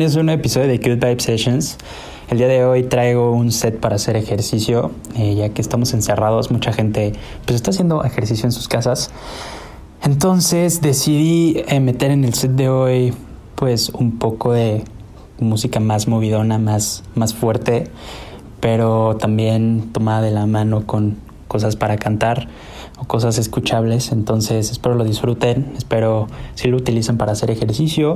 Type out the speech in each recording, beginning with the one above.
bienvenidos a un episodio de Good Vibe Sessions. El día de hoy traigo un set para hacer ejercicio, eh, ya que estamos encerrados, mucha gente pues está haciendo ejercicio en sus casas. Entonces decidí eh, meter en el set de hoy pues un poco de música más movidona, más, más fuerte, pero también tomada de la mano con cosas para cantar o cosas escuchables. Entonces espero lo disfruten, espero si lo utilizan para hacer ejercicio.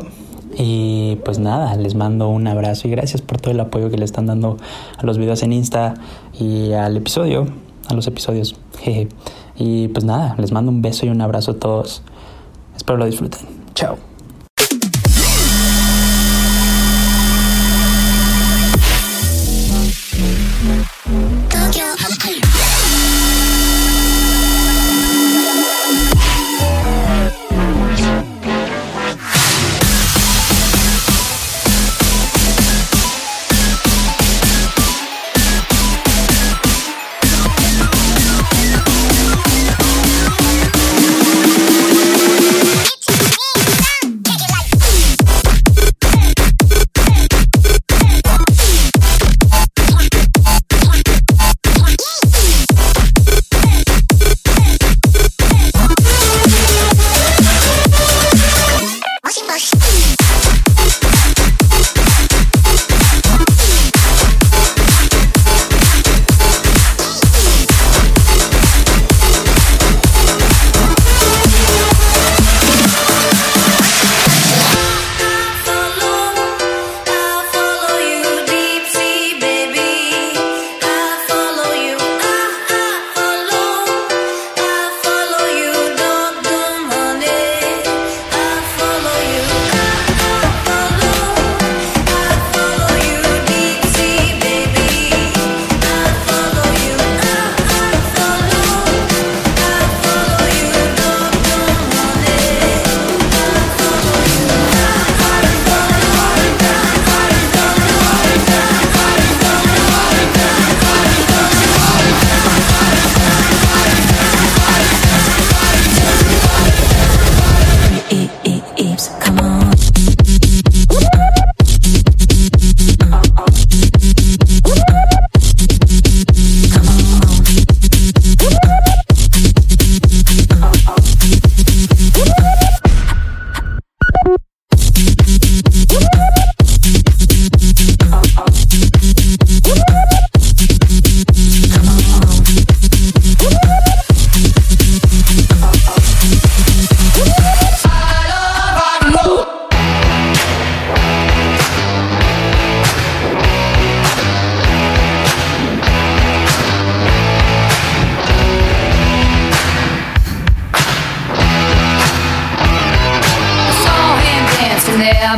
Y pues nada, les mando un abrazo y gracias por todo el apoyo que le están dando a los videos en Insta y al episodio, a los episodios. Jeje. Y pues nada, les mando un beso y un abrazo a todos. Espero lo disfruten. Chao.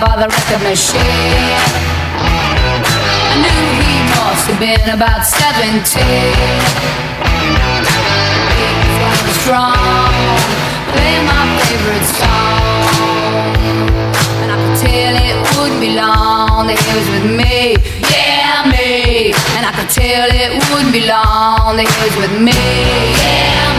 By the record machine. I knew he must have been about 17. He was strong, playing my favorite song. And I could tell it wouldn't be long that he was with me, yeah, me. And I could tell it wouldn't be long that he was with me, yeah,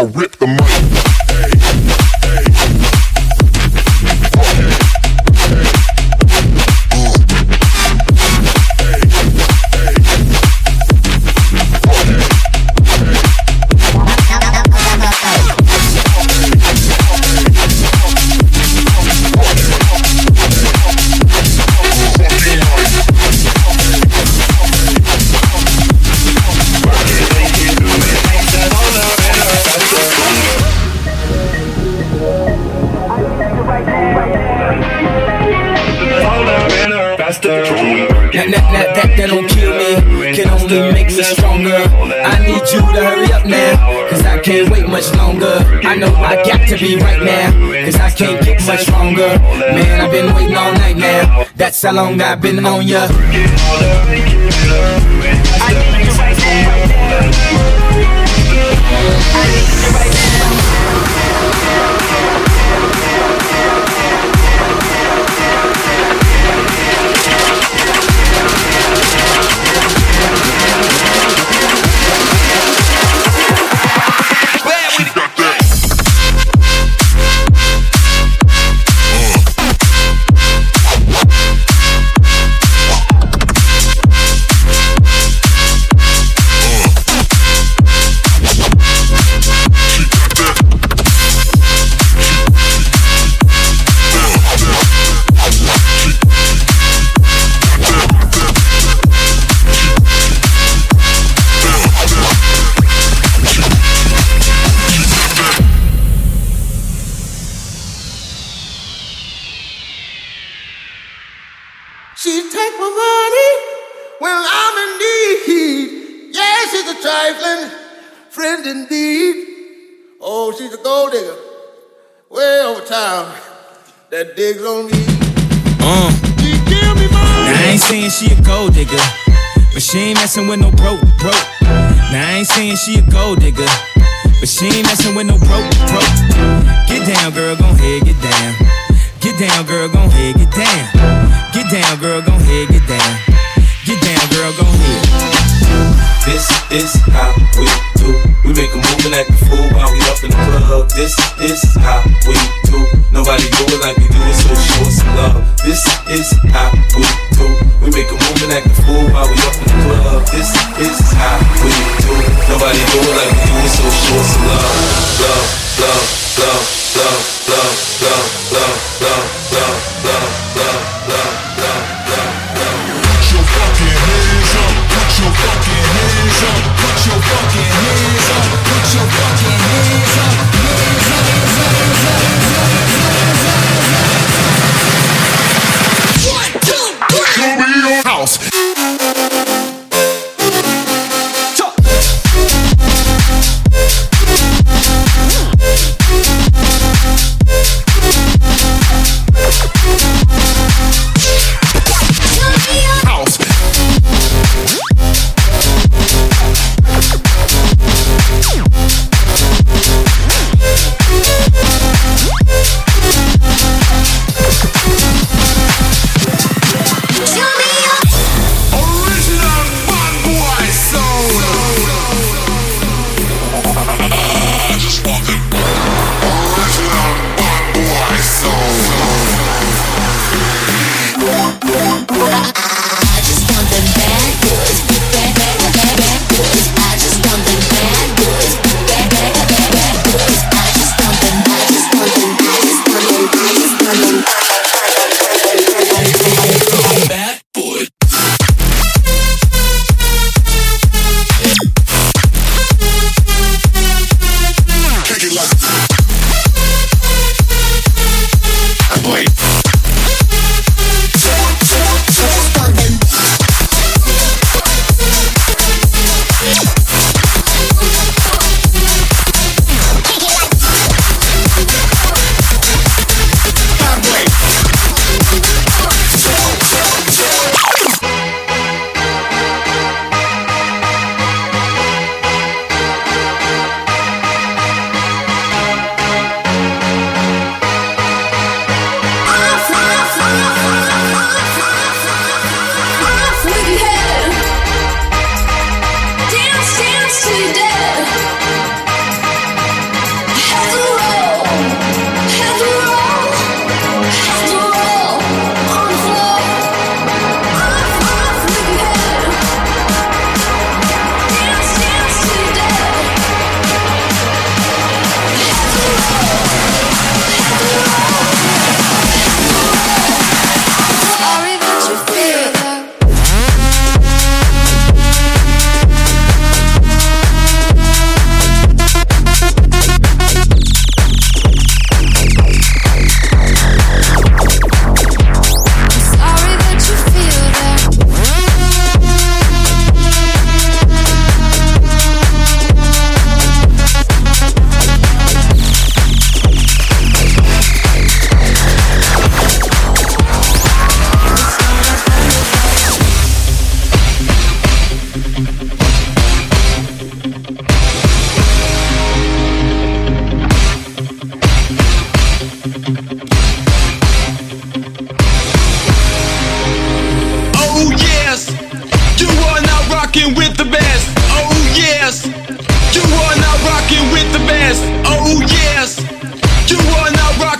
or rip the mic. That, that, that, that, that don't kill me, can only make me stronger. I need you to hurry up now, cause I can't wait much longer. I know I got to be right now, cause I can't get much stronger. Man, I've been waiting all night now, that's how long I've been on ya. She indeed. Oh, she's a gold digger way over town that digs on me. Uh. She give me money. Now I ain't saying she a gold digger, but she ain't messing with no broke, broke. Now I ain't saying she a gold digger, but she ain't messing with no broke, broke. Get down, girl, gon' head, get down. Get down, girl, gon' head, get down. Get down, girl, gon' head, get down. Get down, girl, gon' head. This is how we do. We make a move and act a fool while we up in the club. This is how we do. Nobody do it like we do it, so show us some love. This is how we do. We make a move and act a fool while we up in the club. This is how we do. Nobody do it like we do it, so show us some love. Love,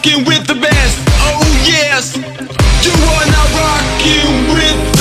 rocking with the best. Oh yes, you are now rocking with.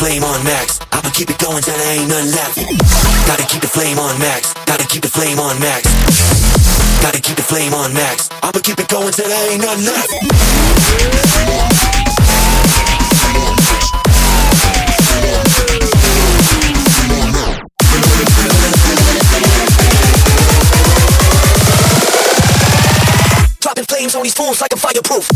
flame on max. I'ma keep it going till there ain't none left. Gotta keep the flame on max. Gotta keep the flame on max. Gotta keep the flame on max. I'ma keep it going till there ain't none left. flames on these fools like I'm fireproof.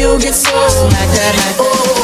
you get so like that, I. Oh.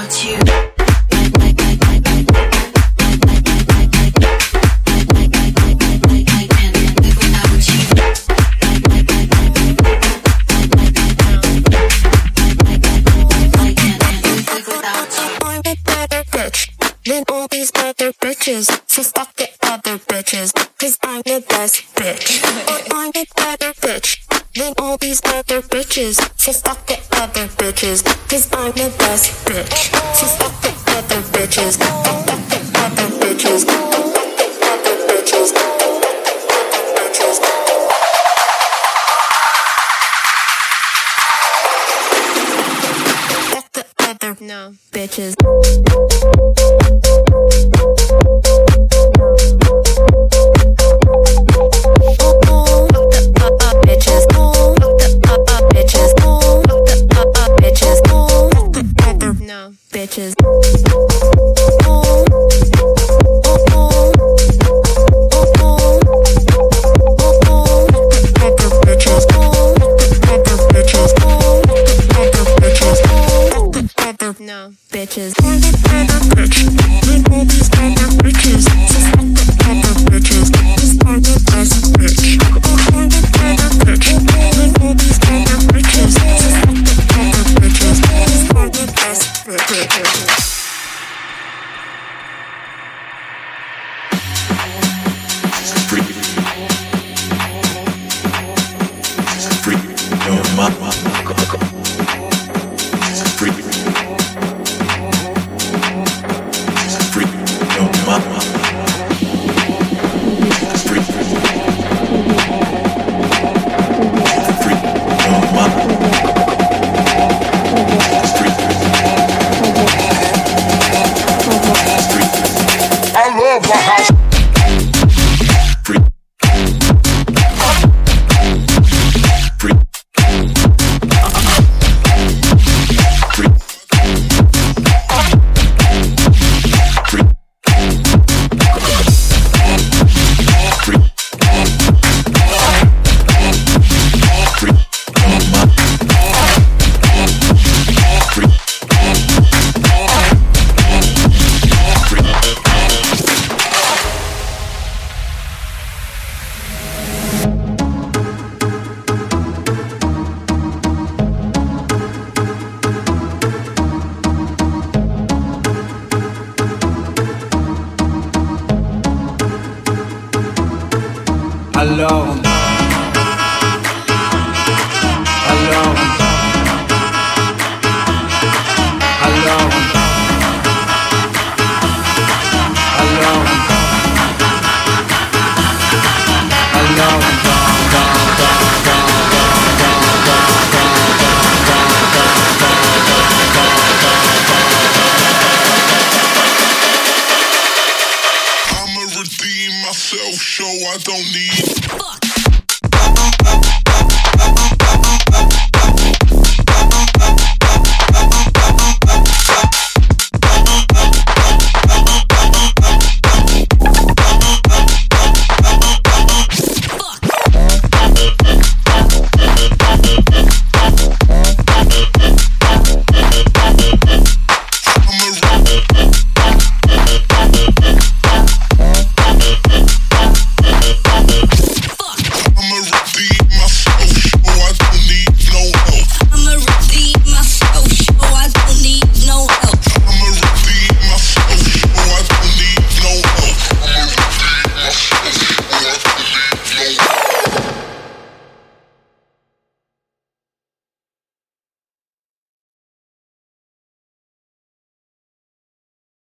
Without you. No bitches. Hello. Hello.